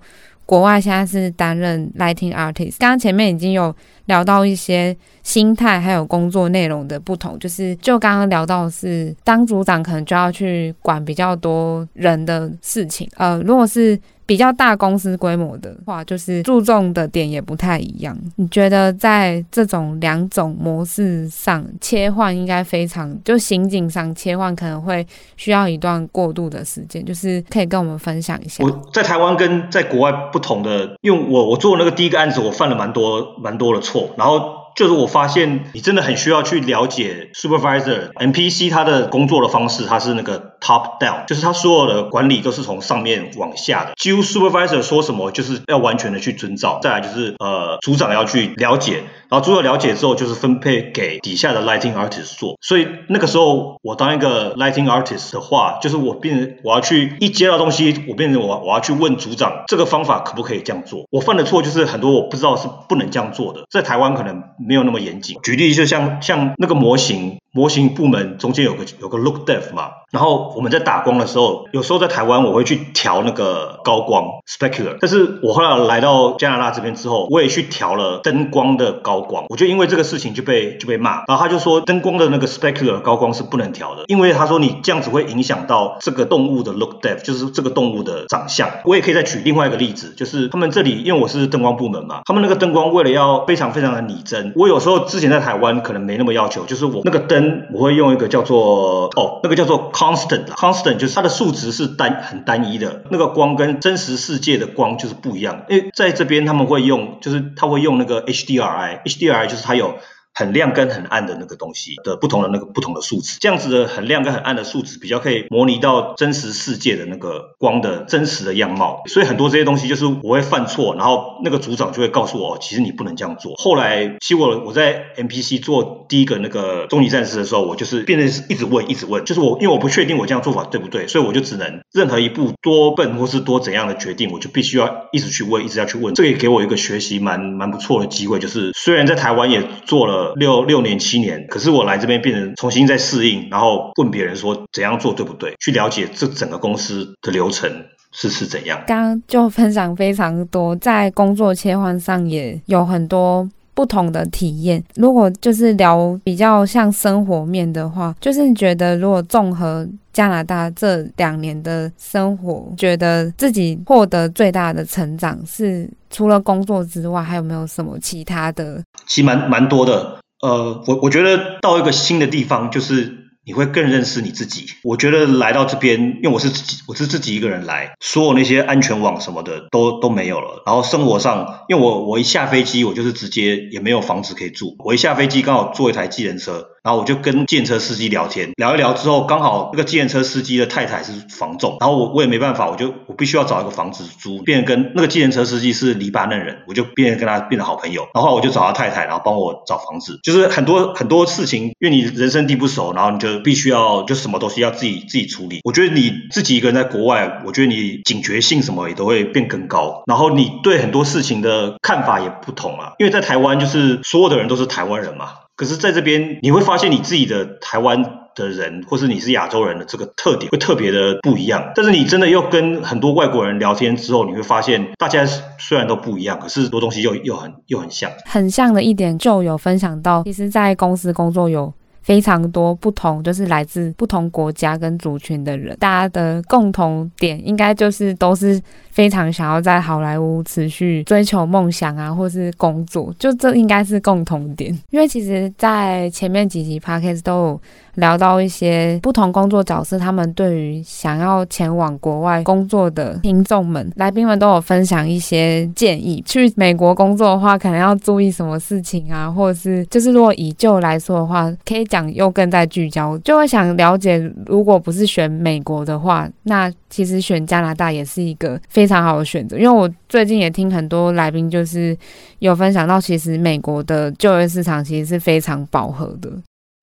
国外现在是担任 lighting artist。刚刚前面已经有聊到一些。心态还有工作内容的不同，就是就刚刚聊到是当组长可能就要去管比较多人的事情，呃，如果是比较大公司规模的话，就是注重的点也不太一样。你觉得在这种两种模式上切换，应该非常就刑警上切换可能会需要一段过渡的时间，就是可以跟我们分享一下。我在台湾跟在国外不同的，因为我我做那个第一个案子，我犯了蛮多蛮多的错，然后。就是我发现，你真的很需要去了解 supervisor NPC 他的工作的方式，他是那个 top down，就是他所有的管理都是从上面往下的。几乎 supervisor 说什么，就是要完全的去遵照。再来就是呃，组长要去了解，然后组长了解之后，就是分配给底下的 lighting artist 做。所以那个时候，我当一个 lighting artist 的话，就是我变我要去一接到东西，我变成我我要去问组长，这个方法可不可以这样做？我犯的错就是很多我不知道是不能这样做的，在台湾可能。没有那么严谨。举例就像像那个模型。模型部门中间有个有个 look depth 嘛，然后我们在打光的时候，有时候在台湾我会去调那个高光 specular，但是我后来来到加拿大这边之后，我也去调了灯光的高光，我就因为这个事情就被就被骂，然后他就说灯光的那个 specular 高光是不能调的，因为他说你这样子会影响到这个动物的 look depth，就是这个动物的长相。我也可以再举另外一个例子，就是他们这里因为我是灯光部门嘛，他们那个灯光为了要非常非常的拟真，我有时候之前在台湾可能没那么要求，就是我那个灯。我会用一个叫做哦，那个叫做 constant，constant 就是它的数值是单很单一的，那个光跟真实世界的光就是不一样。因为在这边他们会用，就是他会用那个 HDRI，HDRI 就是它有。很亮跟很暗的那个东西的不同的那个不同的数值，这样子的很亮跟很暗的数值比较可以模拟到真实世界的那个光的真实的样貌。所以很多这些东西就是我会犯错，然后那个组长就会告诉我，其实你不能这样做。后来其实我我在 MPC 做第一个那个终极战士的时候，我就是变成是一直问一直问，就是我因为我不确定我这样做法对不对，所以我就只能任何一步多笨或是多怎样的决定，我就必须要一直去问，一直要去问。这个也给我一个学习蛮蛮不错的机会，就是虽然在台湾也做了。六六年七年，可是我来这边变成重新再适应，然后问别人说怎样做对不对，去了解这整个公司的流程是是怎样。刚刚就分享非常多，在工作切换上也有很多不同的体验。如果就是聊比较像生活面的话，就是觉得如果综合加拿大这两年的生活，觉得自己获得最大的成长是除了工作之外，还有没有什么其他的？其实蛮蛮多的。呃，我我觉得到一个新的地方，就是你会更认识你自己。我觉得来到这边，因为我是自己，我是自己一个人来，所有那些安全网什么的都都没有了。然后生活上，因为我我一下飞机，我就是直接也没有房子可以住。我一下飞机刚好坐一台计程车。然后我就跟计程车司机聊天，聊一聊之后，刚好那个计程车司机的太太是房仲，然后我我也没办法，我就我必须要找一个房子租，变跟那个计程车司机是黎巴嫩人，我就变跟他变成好朋友。然后我就找他太太，然后帮我找房子，就是很多很多事情，因为你人生地不熟，然后你就必须要就什么东西要自己自己处理。我觉得你自己一个人在国外，我觉得你警觉性什么也都会变更高，然后你对很多事情的看法也不同啊，因为在台湾就是所有的人都是台湾人嘛。可是在这边，你会发现你自己的台湾的人，或是你是亚洲人的这个特点会特别的不一样。但是你真的又跟很多外国人聊天之后，你会发现大家虽然都不一样，可是很多东西又又很又很像。很像的一点就有分享到，其实，在公司工作有非常多不同，就是来自不同国家跟族群的人，大家的共同点应该就是都是。非常想要在好莱坞持续追求梦想啊，或是工作，就这应该是共同点。因为其实，在前面几集 Podcast 都有聊到一些不同工作角色，他们对于想要前往国外工作的听众们、来宾们都有分享一些建议。去美国工作的话，可能要注意什么事情啊，或者是就是如果以就来说的话，可以讲又更在聚焦，就会想了解，如果不是选美国的话，那其实选加拿大也是一个非常好的选择，因为我最近也听很多来宾，就是有分享到，其实美国的就业市场其实是非常饱和的。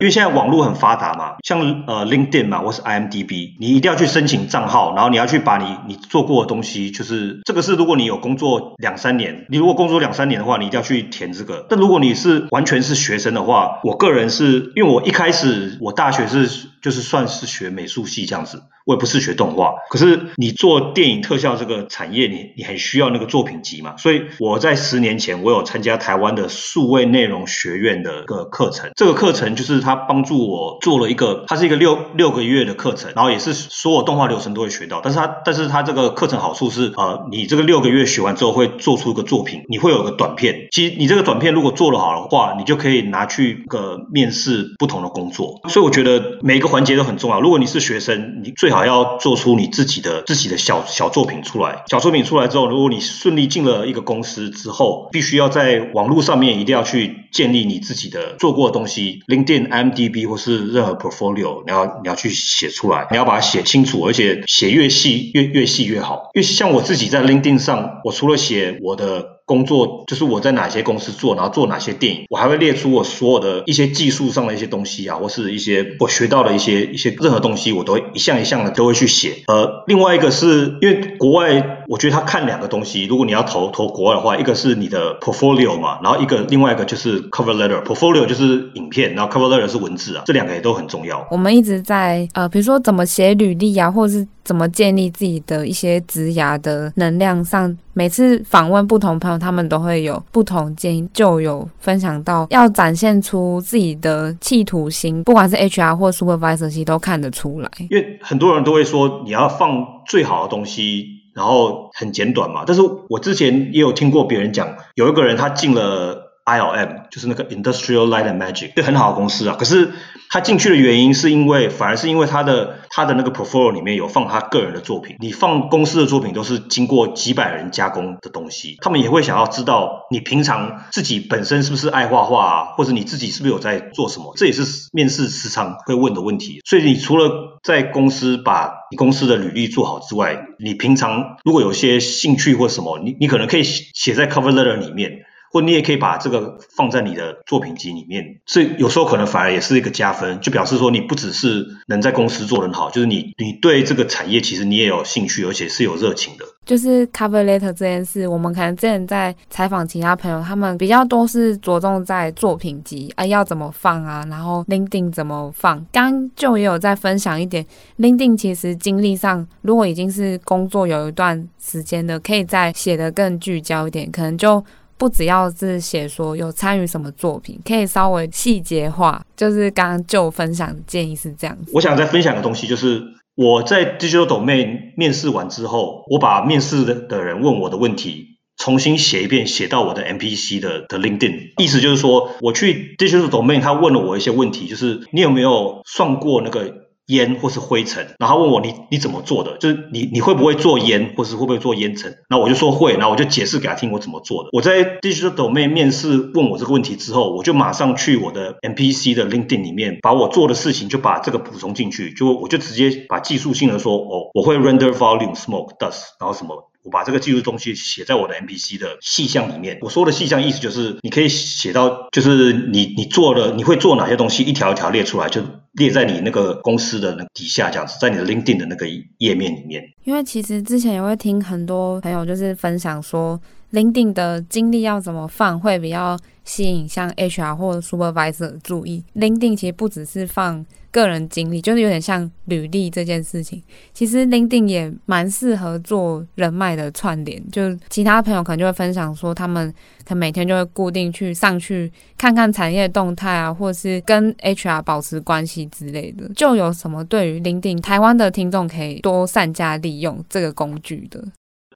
因为现在网络很发达嘛，像呃 LinkedIn 嘛，或是 IMDB，你一定要去申请账号，然后你要去把你你做过的东西，就是这个是如果你有工作两三年，你如果工作两三年的话，你一定要去填这个。但如果你是完全是学生的话，我个人是因为我一开始我大学是就是算是学美术系这样子。我也不是学动画。可是你做电影特效这个产业，你你很需要那个作品集嘛。所以我在十年前，我有参加台湾的数位内容学院的一个课程。这个课程就是他帮助我做了一个，它是一个六六个月的课程，然后也是所有动画流程都会学到。但是它但是它这个课程好处是，呃，你这个六个月学完之后会做出一个作品，你会有个短片。其实你这个短片如果做得好的话，你就可以拿去个面试不同的工作。所以我觉得每个环节都很重要。如果你是学生，你最好要做出你自己的自己的小小作品出来。小作品出来之后，如果你顺利进了一个公司之后，必须要在网络上面一定要去建立你自己的做过的东西，LinkedIn、MDB 或是任何 portfolio，你要你要去写出来，你要把它写清楚，而且写越细越越细越好。因为像我自己在 LinkedIn 上，我除了写我的。工作就是我在哪些公司做，然后做哪些电影，我还会列出我所有的一些技术上的一些东西啊，或是一些我学到的一些一些任何东西，我都一项一项的都会去写。呃，另外一个是因为国外，我觉得他看两个东西，如果你要投投国外的话，一个是你的 portfolio 嘛，然后一个另外一个就是 cover letter。portfolio 就是影片，然后 cover letter 是文字啊，这两个也都很重要。我们一直在呃，比如说怎么写履历啊，或者是怎么建立自己的一些职涯的能量上，每次访问不同朋友。他们都会有不同建议，就有分享到要展现出自己的企图心，不管是 HR 或 Supervisor，其实都看得出来。因为很多人都会说你要放最好的东西，然后很简短嘛。但是我之前也有听过别人讲，有一个人他进了。ILM 就是那个 Industrial Light and Magic，这很好的公司啊。可是他进去的原因是因为，反而是因为他的他的那个 portfolio 里面有放他个人的作品。你放公司的作品都是经过几百人加工的东西，他们也会想要知道你平常自己本身是不是爱画画啊，或者你自己是不是有在做什么？这也是面试时常会问的问题。所以你除了在公司把你公司的履历做好之外，你平常如果有些兴趣或什么，你你可能可以写在 cover letter 里面。或你也可以把这个放在你的作品集里面，所以有时候可能反而也是一个加分，就表示说你不只是能在公司做得很好，就是你你对这个产业其实你也有兴趣，而且是有热情的。就是 cover letter 这件事，我们可能之前在采访其他朋友，他们比较多是着重在作品集啊要怎么放啊，然后 LinkedIn 怎么放。刚就也有在分享一点，LinkedIn 其实经历上，如果已经是工作有一段时间的，可以再写得更聚焦一点，可能就。不只要是写说有参与什么作品，可以稍微细节化。就是刚刚就分享的建议是这样。我想再分享的东西就是我在 Digital Domain 面试完之后，我把面试的的人问我的问题重新写一遍，写到我的 MPC 的的 LinkedIn。意思就是说，我去 Digital Domain，他问了我一些问题，就是你有没有算过那个？烟或是灰尘，然后他问我，你你怎么做的？就是你你会不会做烟，或是会不会做烟尘？那我就说会，然后我就解释给他听我怎么做的。我在 Digital Domain 面试问我这个问题之后，我就马上去我的 MPC 的 LinkedIn 里面，把我做的事情就把这个补充进去，就我就直接把技术性的说，哦，我会 Render Volume Smoke Dust，然后什么。我把这个技术东西写在我的 MPC 的细项里面。我说的细项意思就是，你可以写到，就是你你做了，你会做哪些东西，一条一条列出来，就列在你那个公司的那底下这样子，在你的 LinkedIn 的那个页面里面。因为其实之前也会听很多朋友就是分享说，LinkedIn 的经历要怎么放会比较吸引像 HR 或者 Supervisor 的注意。LinkedIn 其实不只是放。个人经历就是有点像履历这件事情，其实 LinkedIn 也蛮适合做人脉的串联。就其他朋友可能就会分享说，他们可能每天就会固定去上去看看产业动态啊，或是跟 HR 保持关系之类的。就有什么对于 LinkedIn 台湾的听众可以多善加利用这个工具的？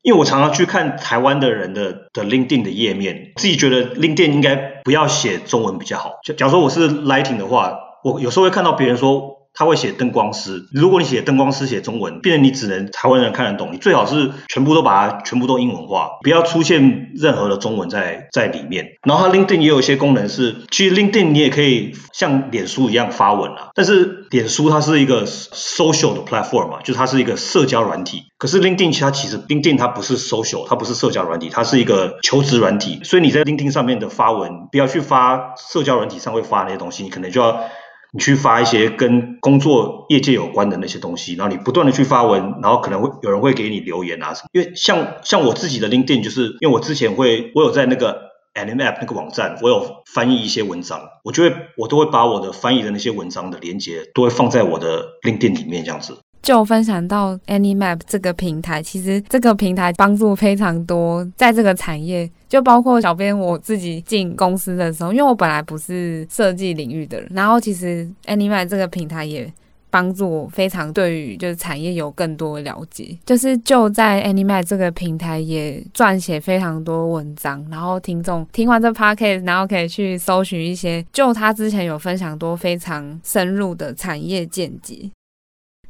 因为我常常去看台湾的人的的 LinkedIn 的页面，自己觉得 LinkedIn 应该不要写中文比较好。就假如说我是 Lighting 的话。我有时候会看到别人说他会写灯光师，如果你写灯光师写中文，变成你只能台湾人看得懂，你最好是全部都把它全部都英文化，不要出现任何的中文在在里面。然后它 LinkedIn 也有一些功能是，其实 LinkedIn 你也可以像脸书一样发文啊，但是脸书它是一个 social 的 platform 嘛，就是它是一个社交软体。可是 LinkedIn 其实它其实 LinkedIn 它不是 social，它不是社交软体，它是一个求职软体。所以你在 LinkedIn 上面的发文，不要去发社交软体上会发那些东西，你可能就要。你去发一些跟工作业界有关的那些东西，然后你不断的去发文，然后可能会有人会给你留言啊什么。因为像像我自己的 LinkedIn，就是因为我之前会我有在那个 AniMapp 那个网站，我有翻译一些文章，我就会我都会把我的翻译的那些文章的连接都会放在我的 LinkedIn 里面这样子。就分享到 AnyMap 这个平台，其实这个平台帮助非常多，在这个产业，就包括小编我自己进公司的时候，因为我本来不是设计领域的人，然后其实 AnyMap 这个平台也。帮助我非常对于就是产业有更多的了解，就是就在 AnyMap 这个平台也撰写非常多文章，然后听众听完这 podcast，然后可以去搜寻一些，就他之前有分享多非常深入的产业见解。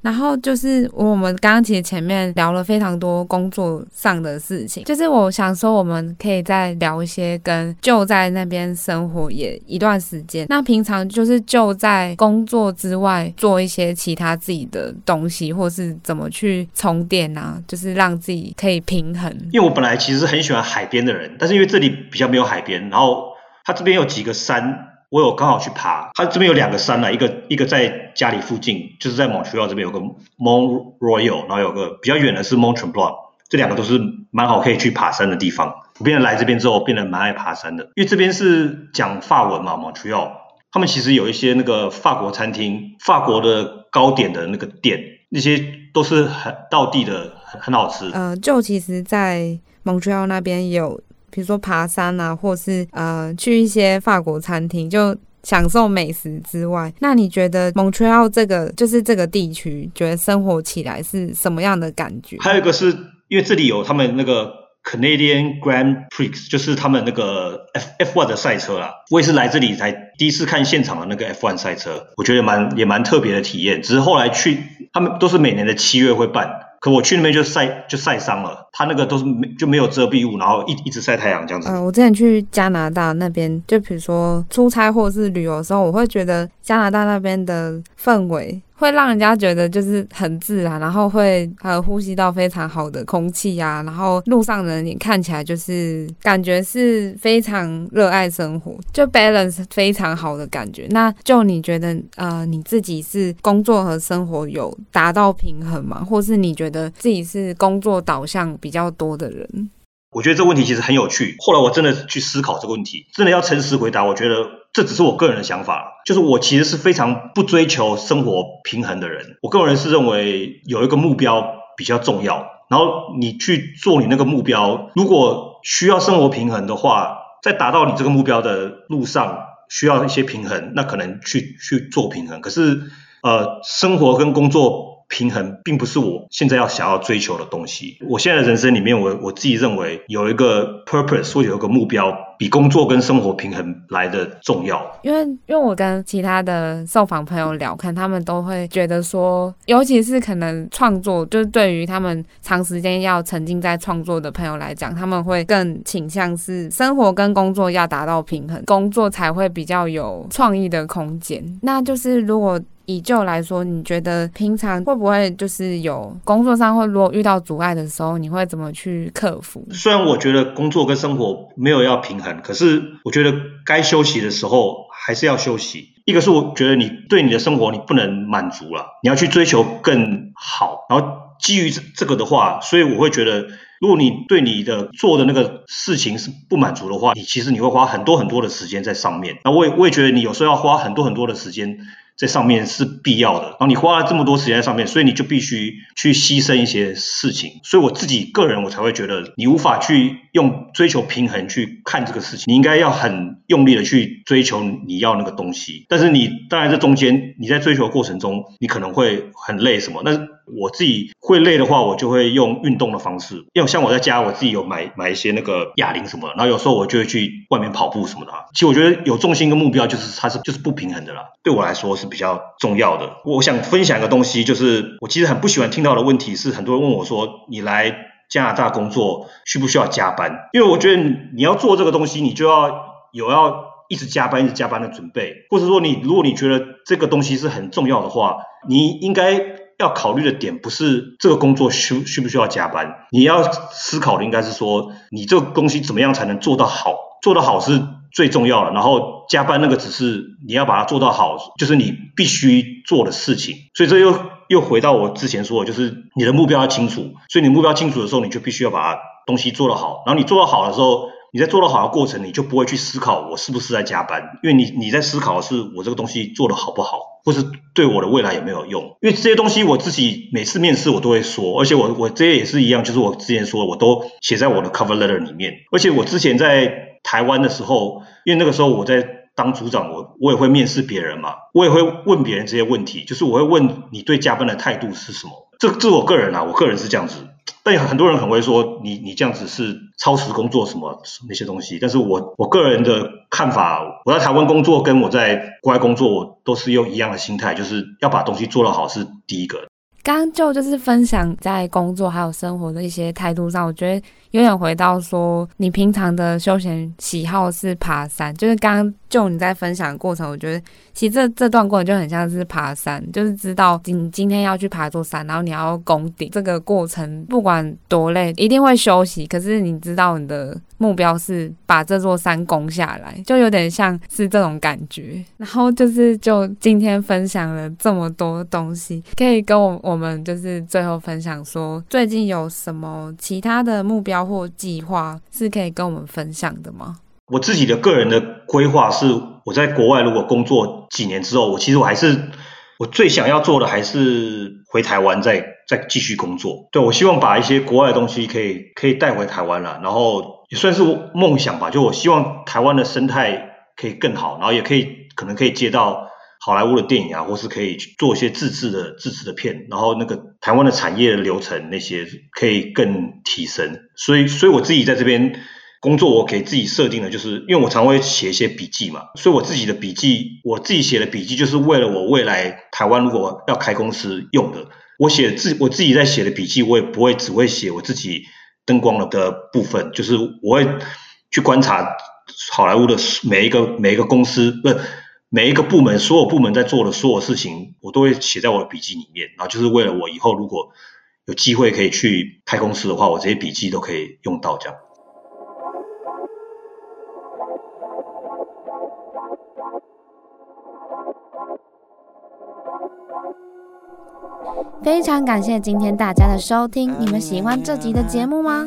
然后就是我们刚刚其实前面聊了非常多工作上的事情，就是我想说我们可以再聊一些跟就在那边生活也一段时间。那平常就是就在工作之外做一些其他自己的东西，或是怎么去充电啊，就是让自己可以平衡。因为我本来其实很喜欢海边的人，但是因为这里比较没有海边，然后它这边有几个山。我有刚好去爬，它这边有两个山呢，一个一个在家里附近，就是在 Montreal 这边有个 Mont Royal，然后有个比较远的是 Mont Tremblant，这两个都是蛮好可以去爬山的地方。我变得来这边之后，变得蛮爱爬山的，因为这边是讲法文嘛，Montreal，他们其实有一些那个法国餐厅、法国的糕点的那个店，那些都是很道地的，很很好吃。呃，就其实，在 Montreal 那边有。比如说爬山啊，或是呃去一些法国餐厅，就享受美食之外，那你觉得 Montreal 这个就是这个地区，觉得生活起来是什么样的感觉？还有一个是因为这里有他们那个 Canadian Grand Prix，就是他们那个 F F1 的赛车啦。我也是来这里才第一次看现场的那个 F1 赛车，我觉得蛮也蛮特别的体验。只是后来去，他们都是每年的七月会办。可我去那边就晒就晒伤了，他那个都是没就没有遮蔽物，然后一一直晒太阳这样子。呃，我之前去加拿大那边，就比如说出差或者是旅游的时候，我会觉得加拿大那边的氛围。会让人家觉得就是很自然，然后会呃呼吸到非常好的空气呀，然后路上的人也看起来就是感觉是非常热爱生活，就 balance 非常好的感觉。那就你觉得呃你自己是工作和生活有达到平衡吗？或是你觉得自己是工作导向比较多的人？我觉得这个问题其实很有趣。后来我真的去思考这个问题，真的要诚实回答，我觉得。这只是我个人的想法，就是我其实是非常不追求生活平衡的人。我个人是认为有一个目标比较重要，然后你去做你那个目标。如果需要生活平衡的话，在达到你这个目标的路上需要一些平衡，那可能去去做平衡。可是，呃，生活跟工作平衡并不是我现在要想要追求的东西。我现在的人生里面，我我自己认为有一个 purpose 或有一个目标。比工作跟生活平衡来的重要，因为因为我跟其他的受访朋友聊，看他们都会觉得说，尤其是可能创作，就是对于他们长时间要沉浸在创作的朋友来讲，他们会更倾向是生活跟工作要达到平衡，工作才会比较有创意的空间。那就是如果。以就来说，你觉得平常会不会就是有工作上会如果遇到阻碍的时候，你会怎么去克服？虽然我觉得工作跟生活没有要平衡，可是我觉得该休息的时候还是要休息。一个是我觉得你对你的生活你不能满足了，你要去追求更好。然后基于这个的话，所以我会觉得，如果你对你的做的那个事情是不满足的话，你其实你会花很多很多的时间在上面。那我也我也觉得你有时候要花很多很多的时间。在上面是必要的，然后你花了这么多时间在上面，所以你就必须去牺牲一些事情。所以我自己个人，我才会觉得你无法去用追求平衡去看这个事情。你应该要很用力的去追求你要那个东西。但是你当然这中间你在追求过程中，你可能会很累什么。但是我自己会累的话，我就会用运动的方式。因为像我在家，我自己有买买一些那个哑铃什么的，然后有时候我就会去外面跑步什么的。其实我觉得有重心跟目标，就是它是就是不平衡的啦。对我来说是比较重要的。我想分享一个东西，就是我其实很不喜欢听到的问题是，很多人问我说：“你来加拿大工作需不需要加班？”因为我觉得你要做这个东西，你就要有要一直加班、一直加班的准备，或者说你如果你觉得这个东西是很重要的话，你应该。要考虑的点不是这个工作需需不需要加班，你要思考的应该是说，你这个东西怎么样才能做到好，做得好是最重要的，然后加班那个只是你要把它做到好，就是你必须做的事情。所以这又又回到我之前说的，就是你的目标要清楚，所以你目标清楚的时候，你就必须要把东西做得好，然后你做得好的时候，你在做得好的过程，你就不会去思考我是不是在加班，因为你你在思考的是我这个东西做得好不好，或是对我的未来有没有用。因为这些东西我自己每次面试我都会说，而且我我这些也是一样，就是我之前说我都写在我的 cover letter 里面。而且我之前在台湾的时候，因为那个时候我在当组长，我我也会面试别人嘛，我也会问别人这些问题，就是我会问你对加班的态度是什么。这这我个人啊，我个人是这样子。但很多人很会说你你这样子是超时工作什么那些东西，但是我我个人的看法，我在台湾工作跟我在国外工作，我都是用一样的心态，就是要把东西做得好是第一个。刚就就是分享在工作还有生活的一些态度上，我觉得有点回到说你平常的休闲喜好是爬山，就是刚就你在分享的过程，我觉得其实这这段过程就很像是爬山，就是知道你今天要去爬座山，然后你要攻顶，这个过程不管多累，一定会休息，可是你知道你的目标是把这座山攻下来，就有点像是这种感觉。然后就是就今天分享了这么多东西，可以跟我我们就是最后分享说，最近有什么其他的目标或计划是可以跟我们分享的吗？我自己的个人的规划是，我在国外如果工作几年之后，我其实我还是我最想要做的还是回台湾再再继续工作。对，我希望把一些国外的东西可以可以带回台湾了，然后也算是梦想吧。就我希望台湾的生态可以更好，然后也可以可能可以接到好莱坞的电影啊，或是可以做一些自制的自制的片，然后那个台湾的产业的流程那些可以更提升。所以，所以我自己在这边。工作我给自己设定的就是，因为我常会写一些笔记嘛，所以我自己的笔记，我自己写的笔记就是为了我未来台湾如果要开公司用的。我写自我自己在写的笔记，我也不会只会写我自己灯光的部分，就是我会去观察好莱坞的每一个每一个公司，不是，每一个部门，所有部门在做的所有事情，我都会写在我的笔记里面。然后就是为了我以后如果有机会可以去开公司的话，我这些笔记都可以用到这样。非常感谢今天大家的收听，你们喜欢这集的节目吗？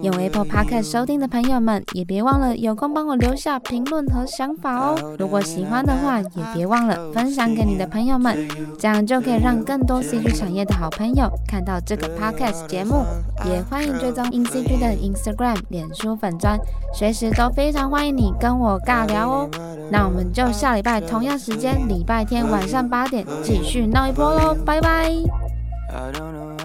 用 Apple Podcast 收听的朋友们，也别忘了有空帮我留下评论和想法哦。如果喜欢的话，也别忘了分享给你的朋友们，这样就可以让更多 CG 产业的好朋友看到这个 Podcast 节目。也欢迎追踪 InCG 的 Instagram、脸书粉砖，随时都非常欢迎你跟我尬聊哦。那我们就下礼拜同样时间，礼拜天晚上八点继续闹一波喽，拜拜。I don't know.